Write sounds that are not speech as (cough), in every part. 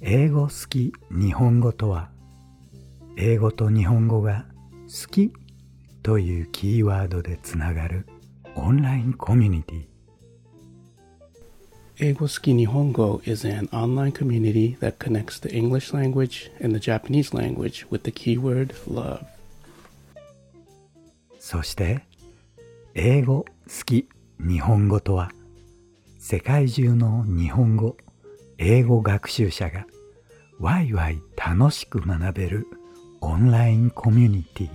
英語好き日本語とは英語と日本語が好きというキーワードでつながるオンラインコミュニティ英語好き日本語 is an online community that connects the English language and the Japanese language with the keyword love. そして英語好き日本語とは世界中の日本語英語学習者がワイワイ楽しく学べるオンラインコミュニティ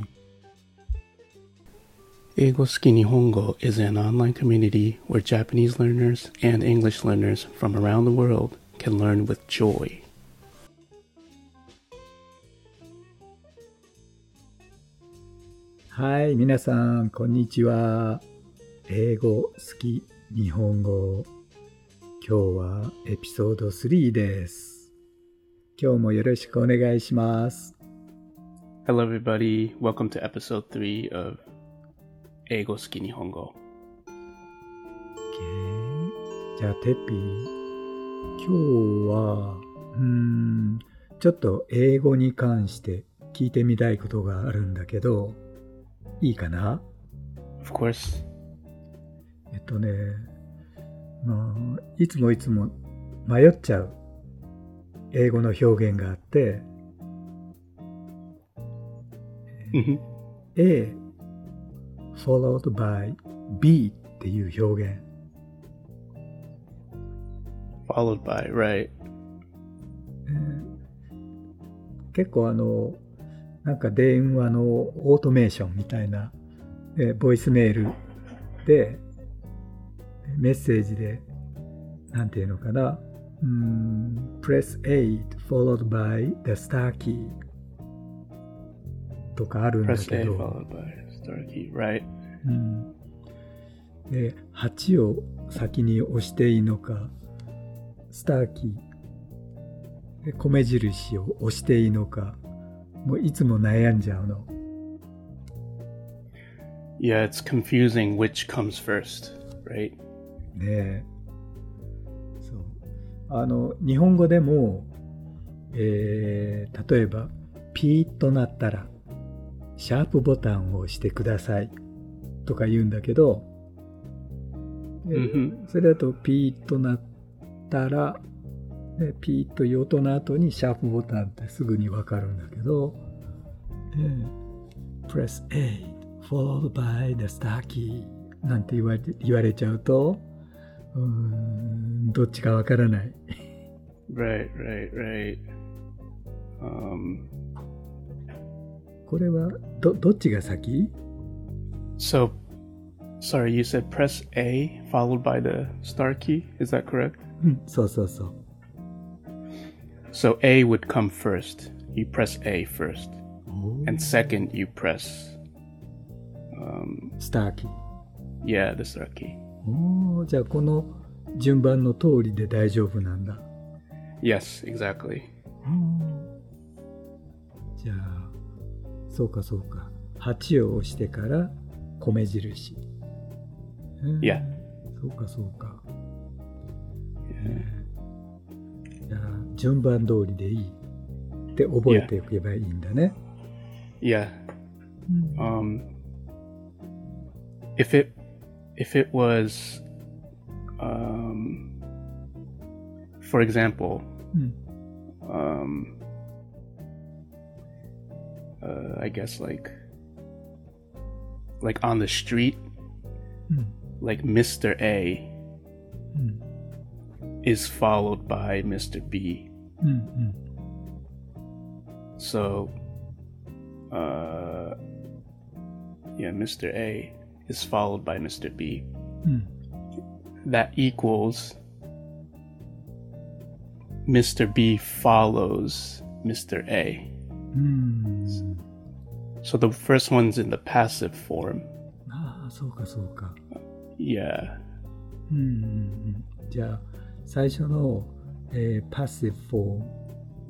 英語好き日本語 is an online community where Japanese learners and English learners from around the world can learn with joy. はい、皆さん、こんにちは。英語好き日本語。今日はエピソード3です。今日もよろしくお願いします。Hello, everybody. Welcome to episode 3 of 英語好き日本語 OK じゃあ、テッピー。今日は、うーん、ちょっと英語に関して聞いてみたいことがあるんだけど、いいかな？Of course. えっとね、まあ、いつもいつも迷っちゃう英語の表現があって、Mhm. A followed by B っていう表現。Followed by, right. 結構あの、なんか電話のオートメーションみたいな、えーボイスメールで、メッセージで、なんていうのかな、うーん、press 8 followed by the star key とかあるんだ Press けど、followed by star key, right? うん、で8を先に押していいのかスターキーで米印を押していいのかもういつも悩んじゃうの Yeah, it's confusing which comes first, right? ね。えそう。あの日本語でも、えー例えばピーッとなったらシャープボタンを押してくださいとか言うんだけど、でうんそれだとピーッとなったらでピーッという音の後にシャープボタンってすぐにわかるんだけど、えー Press A followed by the star key なんて言われ言われちゃうとどっちかわからない。 Right, right, right. Um, これはどどっちが先 so, sorry, you said press A followed by the star key. Is that correct? うん、そうそうそう。 So A would come first. You press A first. And second, you press, um, スターキー。 yeah, the star key. おーじゃあこの順番の通りで大丈夫なんだ。Yes, exactly. じゃあ、そうかそうか。8を押してから米印。うん Yeah. そうかそうか。じゃあ、順番通りでいいって覚えておけばいいんだね。Yeah. うん Um, if it if it was, um, for example, hmm. um, uh, I guess like like on the street, hmm. like Mister A hmm. is followed by Mister B. So, uh, yeah, Mister A is followed by Mr. B. うん。 That equals Mr. B follows Mr. A. うん。 So the first one's in the passive form. ああ、そうかそうか。 Yeah. うんうんうんじゃあ最初の、えーパッシブフォーム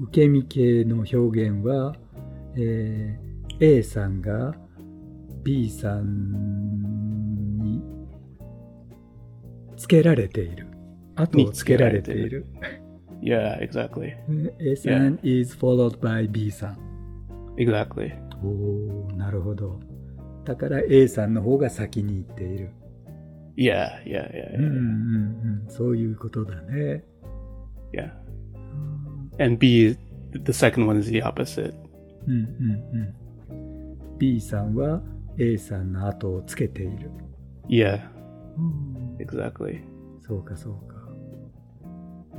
受け身系の表現は、えー A さんが B さんにつけられている。あとつけられている。いや、exactly A さん Yeah. is followed by B さん。Exactly. おお、なるほど。だから A さんの方が先に行っている。いや、いや、いや。そういうことだね。いや。And B, the second one is the opposite. うんうん、うん、B さんは A さんの後をつけている。Yeah, うん、exactly. そうかそうか。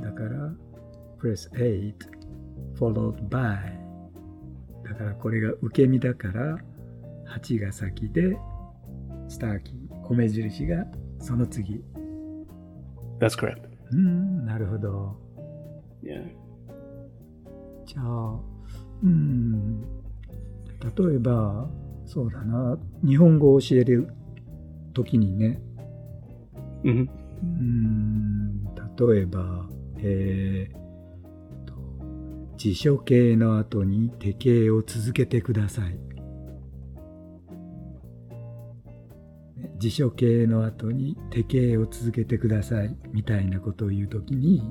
だから、press 8 followed by だからこれが受け身だから8が先でスターキー米印がその次 That's correct. うんなるほど Yeah. じゃあうん例えばそうだな。日本語を教える時にね。hmm うん。例えば、えーと辞書形の後に手形を続けてください。ね辞書形の後に手形を続けてくださいみたいなことを言うときに、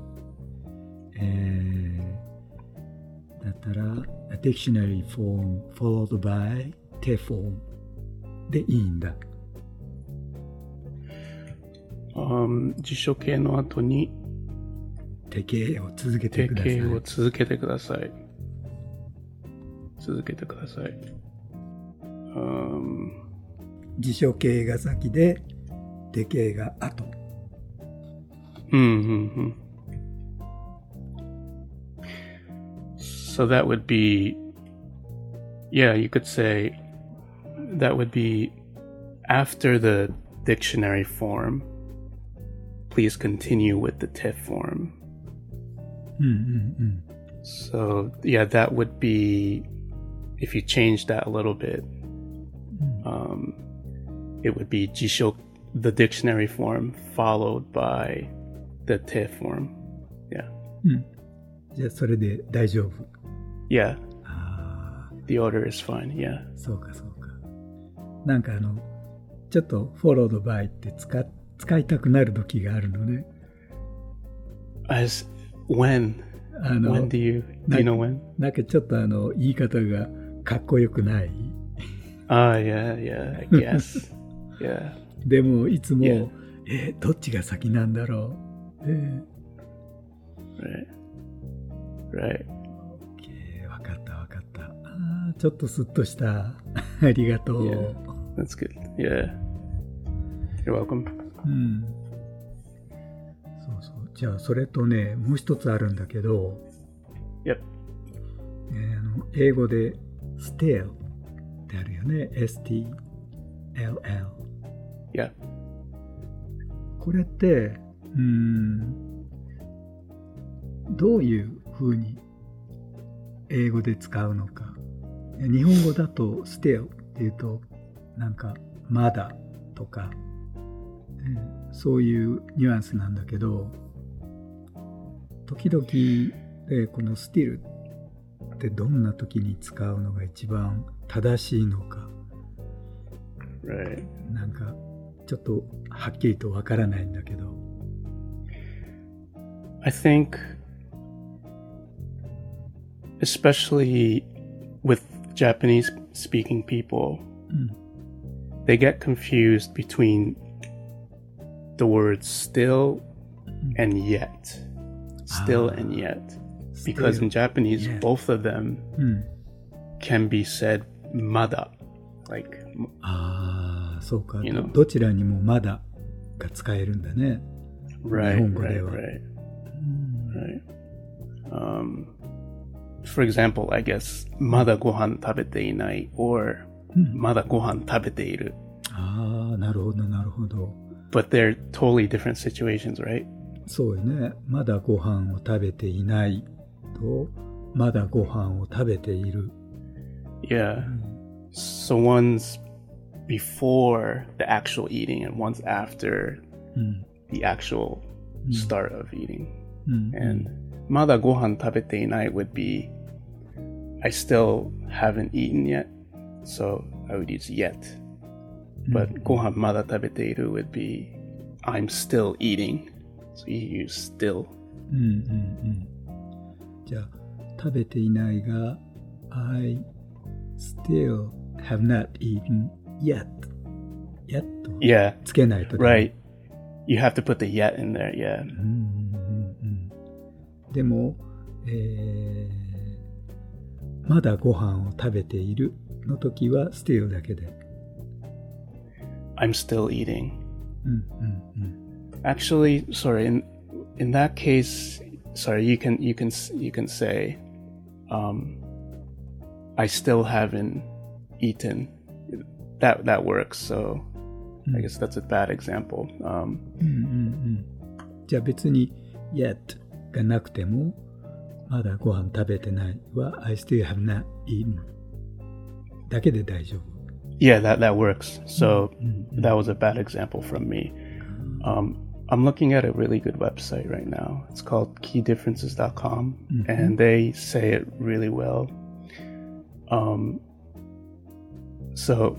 えーだったら a dictionary form followed by 手 form でいいんだ。Um, 辞書形の後に手形を続けて手ください。形を続けてください。続けてください。Um, 辞書形が先で手形が後。hmm So that would be, yeah, you could say that would be after the dictionary form. Please continue with the TIFF form. うんうんうん。 So yeah, that would be if you change that a little bit. Um, it would be jisho, the dictionary form followed by the te form. Yeah, うん。じゃあそれで大丈夫。 yeah. ああ、 The order is fine. Yeah. そうかそうか。 なんかあの、ちょっとフォロードバイって使っ使いたくなる時があるのね。As when? あの When do you do you know when? なんかちょっとあの、言い方がかっこよくない？Ah, yeah, yeah. I guess. (laughs) yeah. でもいつも、Yeah. えーどっちが先なんだろう？え Right. Right. ー、わかったわかった。あーちょっとスッとした。ありがとう。Yeah. That's good. Yeah. You're welcome. うん。そうそう。じゃあ、それとね、もう一つあるんだけど、Yep. えーあの英語で stale ってあるよね。STLL。Yeah. これって、うーん、どういうふうに英語で使うのか。日本語だと still っていうと、なんか、まだとか、うんそういうニュアンスなんだけど、時々、えーこの still ってどんな時に使うのが一番正しいのか、Right. なんか、ちょっとはっきりとわからないんだけど、I think, especially with Japanese speaking people, うん、they get confused between the words still and yet. Still Ah. and yet. Because in Japanese, yet. both of them うん、 can be said mada. Like, m- ああ、そうか、 You ど know. どちらにもまだが使えるんだね。 right, 日本語で right, は。 right, うん、 right. Um, for example, I guess, mada gohan tabete inai or うん、 mada gohan tabete iru. ああ、なるほど、なるほど。 But they're totally different situations, right? そうよね。まだご飯を食べていないと、まだご飯を食べている。 Yeah. So one's before the actual eating and one's after うん、 the actual Mm. start of eating. うん、 And mada gohan tabete inai would be I still haven't eaten yet, so I would use yet. But gohan mada tabete iru would be I'm still eating. So you use still. うんうんうん。じゃあ、食べていないが、I still have not eaten yet. yet と Yeah, つけないとダメ right. You have to put the yet in there. Yeah. うんうんうんうんでも、えーまだご飯を食べている の時は still だけで。 I'm still eating. うんうんうん。 Actually, sorry. In in that case, sorry. You can you can s- you can say, um, I still haven't eaten. That that works. So I guess that's a bad example. Um, うんうんうん。じゃあ別に yet がなくても、まだご飯食べてないは I still have not eaten だけで大丈夫。 yeah, that that works. So うんうん that was a bad example from me. Um, I'm looking at a really good website right now. It's called keydifferences.com, Mhm. and they say it really well. Um, so,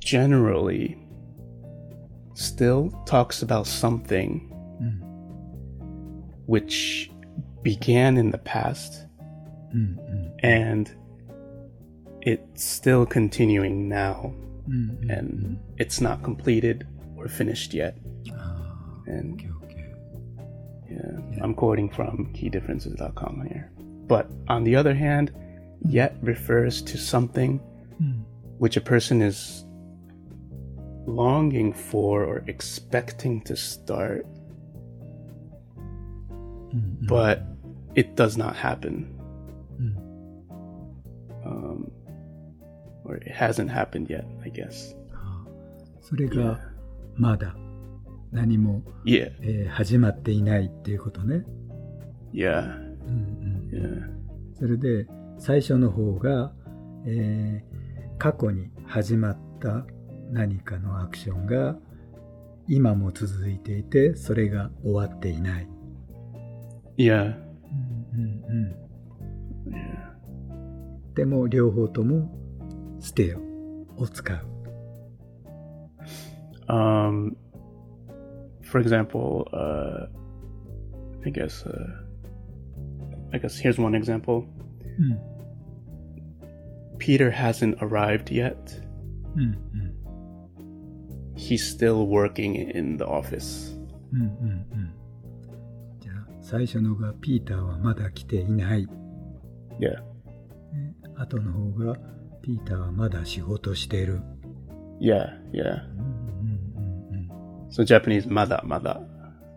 generally, still talks about something うん。 which began in the past うんうん。 and it's still continuing now, mm-hmm. and it's not completed or finished yet. Ah, and okay, okay. Yeah, yeah, I'm quoting from keydifferences.com here. But on the other hand, yet refers to something mm. which a person is longing for or expecting to start, mm-hmm. but it does not happen. Or it hasn't happened yet, I guess. それがまだ何も、Yeah, えー始まっていないっていうことね。yeah, うんうん。yeah. それで最初の方が、えー過去に始まった何かのアクションが今も続いていてそれが終わっていない。Yeah, うんうんう yeah. ん、でも両方ともstill を使う。 Um, for example, uh, I guess, uh, I guess here's one example. うん Peter hasn't arrived yet. うん He's still working in the office. うんうんうんうんじゃあ最初のがピーターはまだ来ていない。 Yeah, ね後の方が ピーターはまだ仕事している。yeah, yeah. So Japanese mada mada,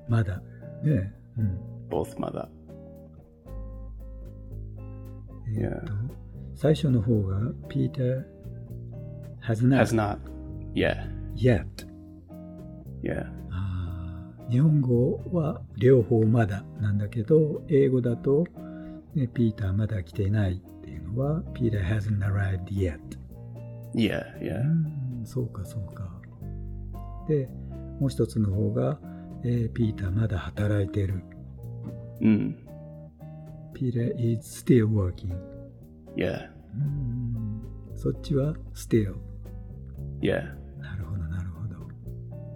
まだ。ねうん。both ーっと、最初の方が Peter has not, Has not. Yeah, yet. yeah, 日本語は両方まだなんだけど、英語だと、ね、ピーターまだ来ていないは Peter hasn't arrived yet。yeah, う yeah. ん、そうかそうか。で、もう一つの方が、えーピーターまだ働いている。Mm, Peter is still working。yeah, うんそっちは still。yeah, なるほど、なるほど。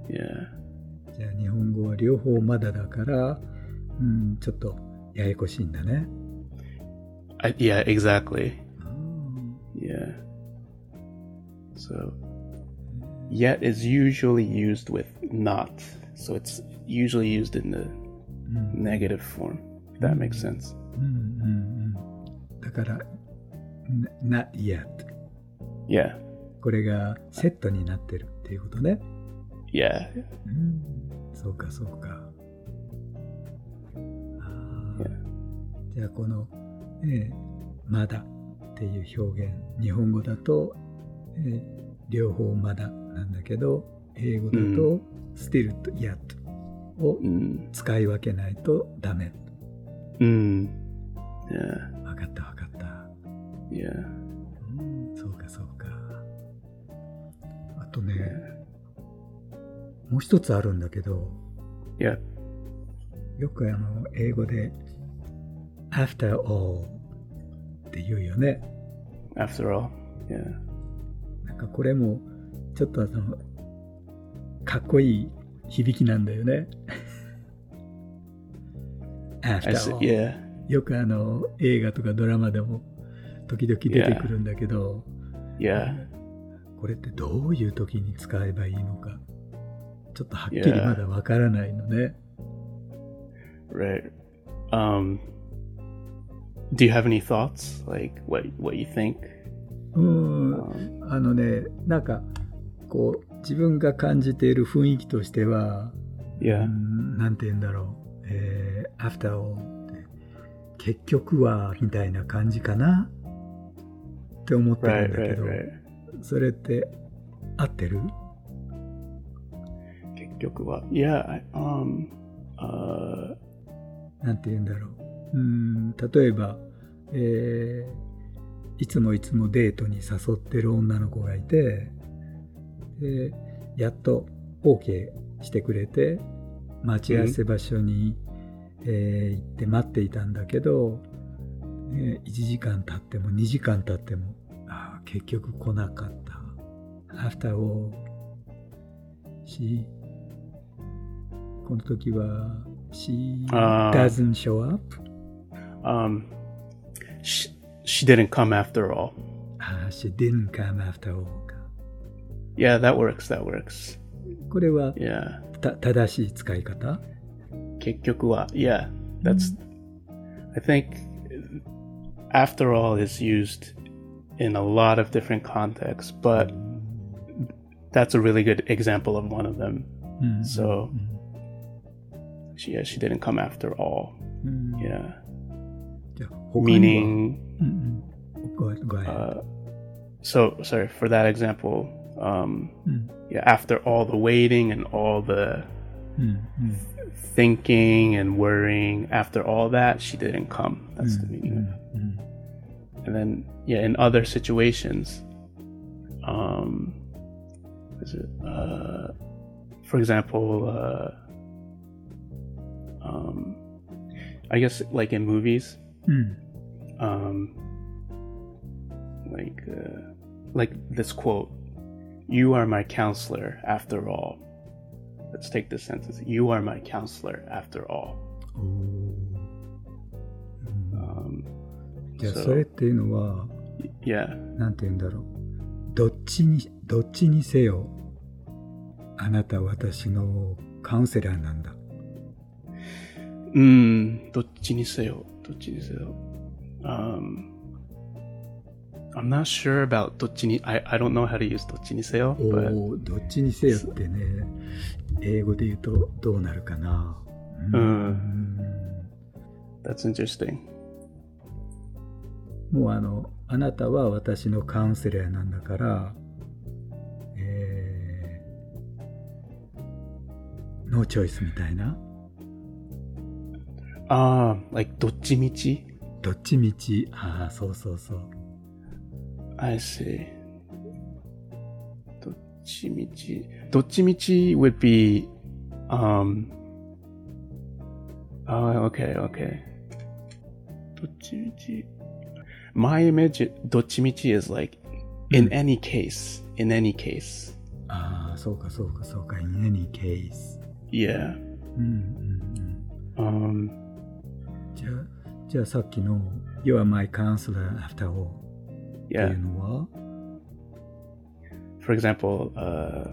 yeah. じゃあ日本語は両方まだだから、うん、ちょっとややこしいんだね。I, yeah, exactly. あー Yeah. So, yet is usually used with not. So it's usually used in the うん negative form. If that makes sense. うんうんうん。だから、な not yet。 Yeah. これがセットになってるっていうことね。 Yeah. うん、そうかそうか。あー Yeah. じゃあこの、 えーまだっていう表現、日本語だと、えー両方まだなんだけど、英語だと still と yet を Mm. 使い分けないとダメ。Mm. Yeah. わかったわかった。Yeah. うんそうかそうか。あとね、もう一つあるんだけど、Yeah. よくあの英語で after all って言うよね。After all. Yeah. なんかこれもちょっとあのかっこいい響きなんだよね。(laughs) After all. Yeah. よくあの映画とかドラマでも時々出てくるんだけど、Yeah. これってどういう時に使えばいいのか、ちょっとはっきり Yeah. まだわからないのね。Right. Um do you have any thoughts? Like what what you think? うん、Um, あのね、なんかこう自分が感じている雰囲気としては、う yeah. んなんて言うんだろう、えー、after all 結局はみたいな感じかな？って思ってる Right, んだけ right, ど、right. それって合ってる？結局は Yeah, I, um uh なんて言うんだろう。うん例えば、えーいつもいつもデートに誘ってる女の子がいて、でやっと OK してくれて、待ち合わせ場所に、えー行って待っていたんだけど、ね、1時間経っても2時間経っても、あー結局来なかった。After all, she この時は she doesn't show up um she, she didn't come after all. あー she didn't come after all か Yeah, that works. That works. これは Yeah. た正しい使い方結局は Yeah. That's I think after all is used in a lot of different contexts, but that's a really good example of one of them. うん So she yeah, she didn't come after all. うん Yeah. meaning. Mm-hmm. Go ahead. Go ahead. Uh, so sorry for that example. Um, mm. yeah, after all the waiting and all the mm. mm. thinking and worrying, after all that, she didn't come. That's mm. the meaning. Mm, mm. And then yeah, in other situations, um, is it uh, for example, uh, um, I guess like in movies うん。um, like, uh, like this quote, "You are my counselor after all." Let's take this sentence. You are my counselor after all. Um, じゃあそれっていうのは yeah, なんて言うんだろうどっちにどっちにせよあなたは私のカウンセラーなんだ Mm, どっちにせよ、どっちにせよ。Um, I'm not sure about どっちに I, I don't know how to use どっちにせよ,お but おどっちにせよってね。英語で言うとどうなるかな。うん、that's interesting. もうあのあなたは私のカウンセラーなんだからえー、ノーチョイスみたいな Ah, like どっちみちどっちみちああそうそうそう I see. どっちみちどっちみち would be, um, oh, okay, okay. どっちみち My image, どっちみち is like, in any case, in any case. ああそうかそうかそうか in any case Yeah. うんうんうん Um, じゃあじゃあさっきの You are my counselor after all ってい yeah. うのは For example, uh,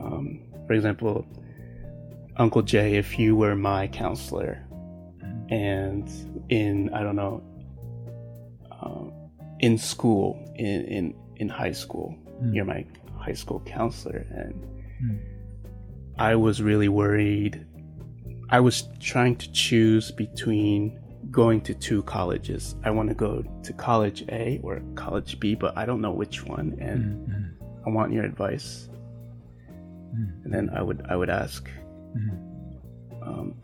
um, for example, Uncle Jay, if you were my counselor, and in I don't know, um, in school, in in in high school, Mm. you're my high school counselor, and うん I was really worried. I was trying to choose between going to two colleges. I want to go to college A or college B, but I don't know which one, and mm-hmm. I want your advice. Mm-hmm. And then I would I would ask, mm-hmm. um,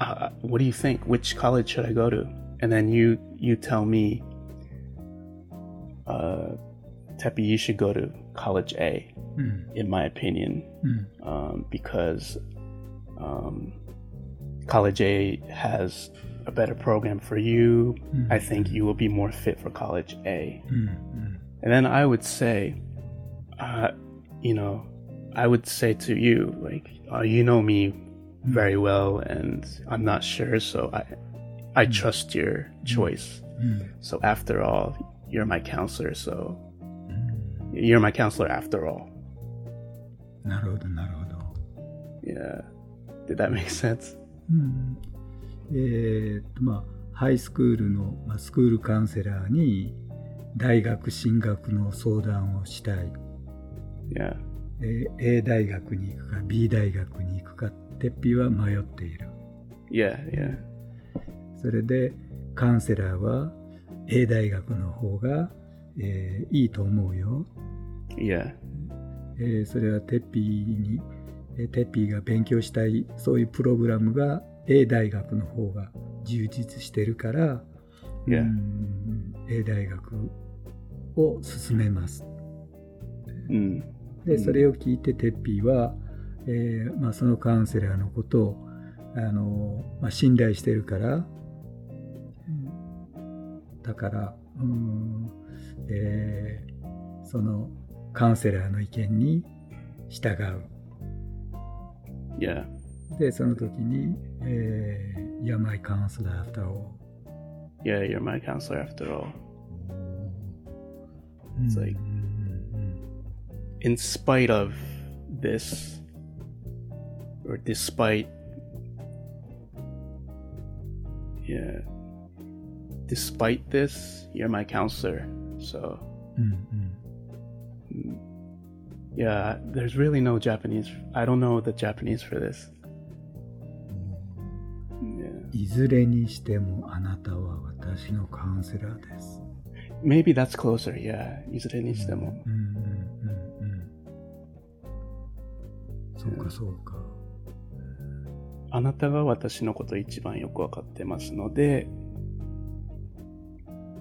uh, what do you think? Which college should I go to? And then you you tell me, uh, you should go to college A, mm-hmm. in my opinion, mm-hmm. um, because um, college A has a better program for you. Mm. I think you will be more fit for college A. うんうん And then I would say, uh, you know, I would say to you, like, oh, you know me very well, and I'm not sure, so I, I trust your choice. うん。 So after all, you're my counselor, so you're my counselor after all. なるほど、なるほど。 Yeah. Did that make sense? うん。えーっと、まあ、ハイスクールの、まあ、スクールカウンセラーに大学進学の相談をしたい。Yeah. えー A 大学に行くか B 大学に行くか、てっぴは迷っている。Yeah, yeah. それでカウンセラーは A 大学の方が、えーいいと思うよ。Yeah. えーそれはテッピーに、えーテッピーが勉強したいそういうプログラムが A 大学の方が充実してるから、Yeah. うん A 大学を進めます。Mm. で、うんそれを聞いてテッピーは、えーまあ、そのカウンセラーのことをあの、まあ、信頼してるから、だから、うんえーそのカウンセラーの意見に従う。Yeah. で、その時に、えー、You're my counselor after all. Yeah, you're my counselor after all. It's like- うん In spite of this, or despite, yeah, despite this, you're my counselor. So, うんうん。 mm, yeah, there's really no Japanese. I don't know the Japanese for this. いずれにしてもあなたは私のカウンセラーです。Maybe that's closer. Yeah, いずれにしても。うんうんうんうん。そうかそうか。あなたが私のこと一番よくわかってますので、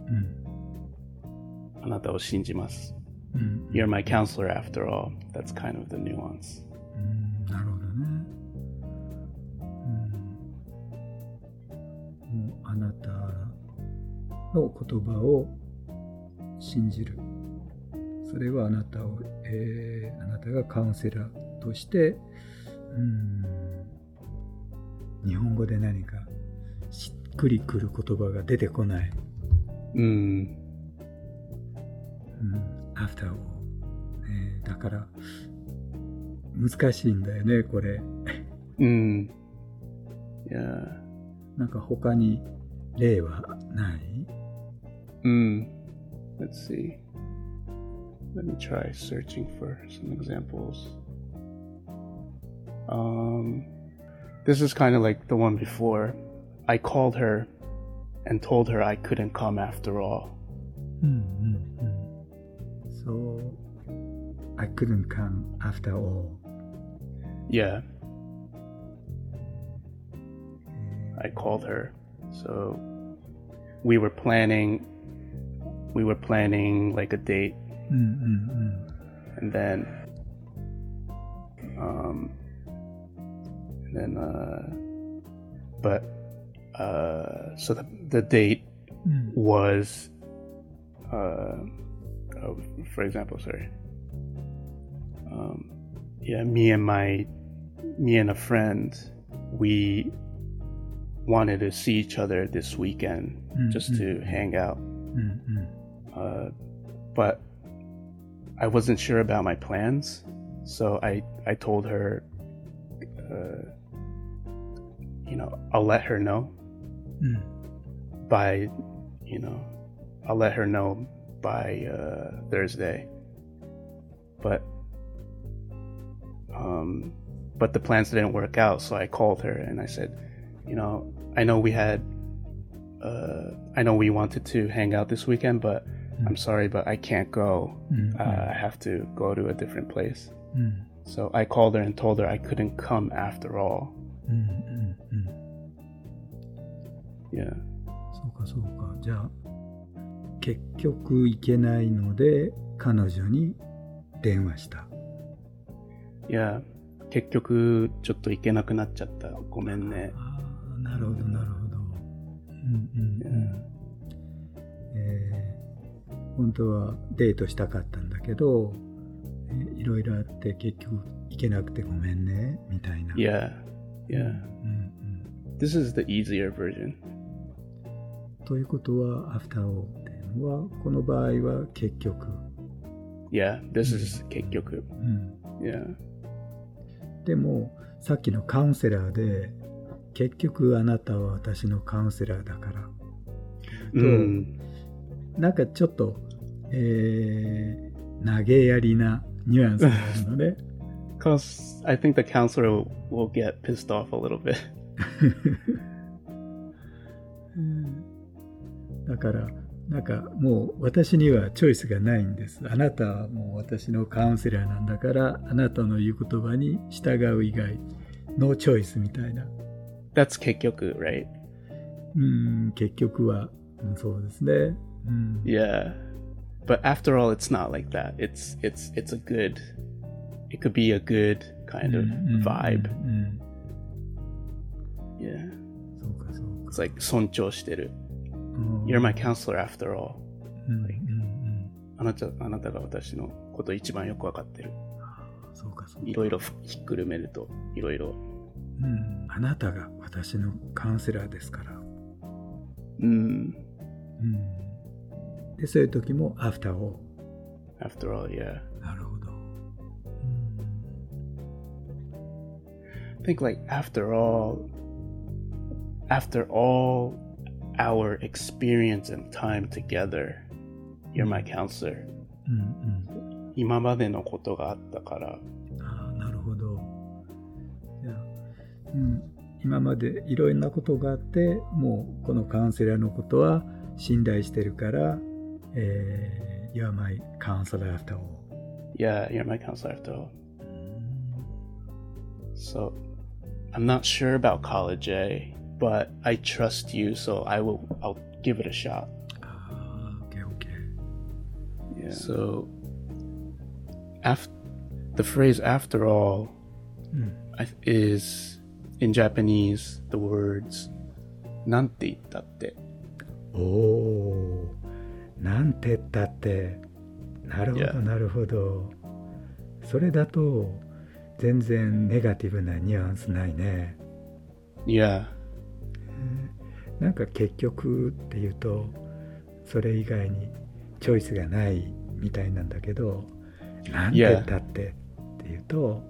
うん。あなたを信じます。うん。You're my counselor after all. That's kind of the nuance. うんなるほどね。うん。もうあなたの言葉を信じる。それはあなたを、えーあなたがカウンセラーとして、うん、日本語で何かしっくりくる言葉が出てこない。Mm. うん、after all、ね。だから、難しいんだよね、これ。 Mm. Yeah. なんか他に例はない Mm. Let's see. Let me try searching for some examples. Um, this is kind of like the one before. I called her and told her I couldn't come after all. うんうんうん。So, I couldn't come after all. Yeah. Eh. I called her. So we were planning we were planning like a date. Mm-hmm. And then um and then uh but uh so the the date mm. was uh oh, for example, sorry um, yeah, me and my me and a friend, we wanted to see each other this weekend mm-hmm. just mm. to hang out. Mm-hmm. Uh, but I wasn't sure about my plans, so I I told her, uh, you know, I'll let her know mm. by, you know, I'll let her know by uh, Thursday. But um but the plans didn't work out so i called her and i said you know i know we had uh i know we wanted to hang out this weekend but i'm sorry but i can't go うん。 uh, i have to go to a different place うん。 so i called her and told her i couldn't come after all うんうんうん。 yeah そうかそうか。じゃあ、結局行けないので、彼女に電話した。いや、 結局、ちょっと行けなくなっちゃった。ごめんね。ああ、なるほど、なるほど。うんうんうん。えー本当はデートしたかったんだけど、えーいろいろあって結局いけなくてごめんねみたいな。Yeah. う Yeah. ん This is the easier version. うん、ということは、アフターオーっていうのは、この場合は結局。Yeah. This is kekyoku. うん、Yeah. でも、さっきのカウンセラーで、結局あなたは私のカウンセラーだから。Mm. なんかちょっと、えー、投げやりなニュアンスがあるのね。(laughs) Cause I think the counselor will get pissed off a little bit. (laughs) だから、なんかもう私にはチョイスがないんです。あなたはもう私のカウンセラーなんだから、あなたの言う言葉に従う以外、ノーチョイスみたいな。That's kekyoku, right? うん、結局は、うんそうですね。うん、Yeah. But after all, it's not like that. It's it's it's a good. It could be a good kind of vibe. うん Yeah. そうかそうか。It's like 尊重してる.うん You're my counselor after all. うんうんうんあなたあなたが私のこと一番よくわかってる。そうかそうか。いろいろひっくるめるといろいろ。うん、あなたが私のカウンセラーですから。うん。うん、で、そういう時も、アフターを。After all, yeah. なるほど。I think like after all, after all our experience and time together, you're my counselor. うんうん。今までのことがあったから、ああ、なるほど。いや、うん、今までいろんなことがあって、もうこのカウンセラーのことは信頼してるから、えー、You're my counselor after all. yeah, you're my counselor after all. So, I'm not sure about college A, but I trust you, so I will. I'll give it a shot. ああ、OK, OK. Yeah. So, after the phrase "after all" うん。I- is in Japanese the words "なんて言ったって."おお、なんて言ったって。なるほど、Yeah. なるほど。それだと、全然ネガティブなニュアンスないね。Yeah. なんか結局っていうとそれ以外にチョイスがないみたいなんだけどなんて言ったってっていうと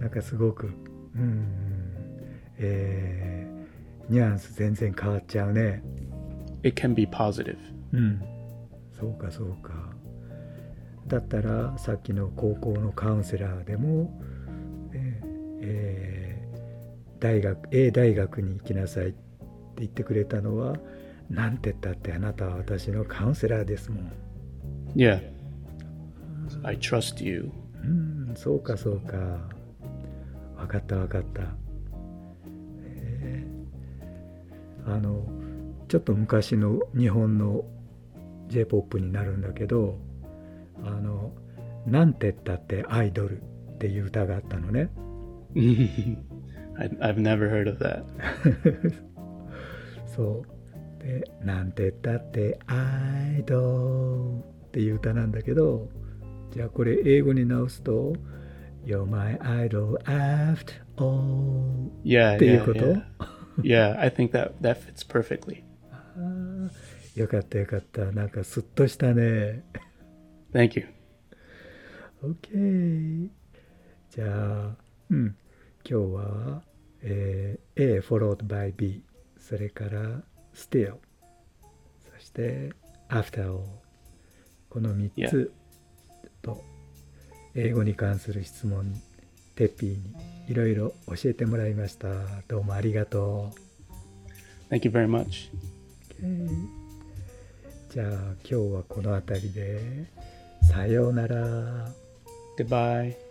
なんかすごくうんえーニュアンス全然変わっちゃうね。It can be positive. うん。そうかそうか。だったらさっきの高校のカウンセラーでも、えーえー大学 A 大学に行きなさいって言ってくれたのはなんて言ったってあなたは私のカウンセラーですもん Yeah. I trust you. うんそうかそうか分かった分かった、えーあのちょっと昔の日本の j p o p になるんだけどあのなんて言ったってアイドルっていう歌があったのね (laughs) I've never heard of that. (laughs) そうでなんて言ったってアイドルっていう歌なんだけどじゃあこれ英語に直すと You're my idol after all Yeah. っていうこと yeah. yeah, I think that that fits perfectly. よかったよかったなんかスッとしたね Thank you. OK じゃあうん今日は、えー A followed by B それから still そして after all この3つ。と英語に関する質問。テッピーにいろいろ教えてもらいました。どうもありがとう。Thank you very much. OK じゃあ今日はこの辺りで。さようなら。Goodbye.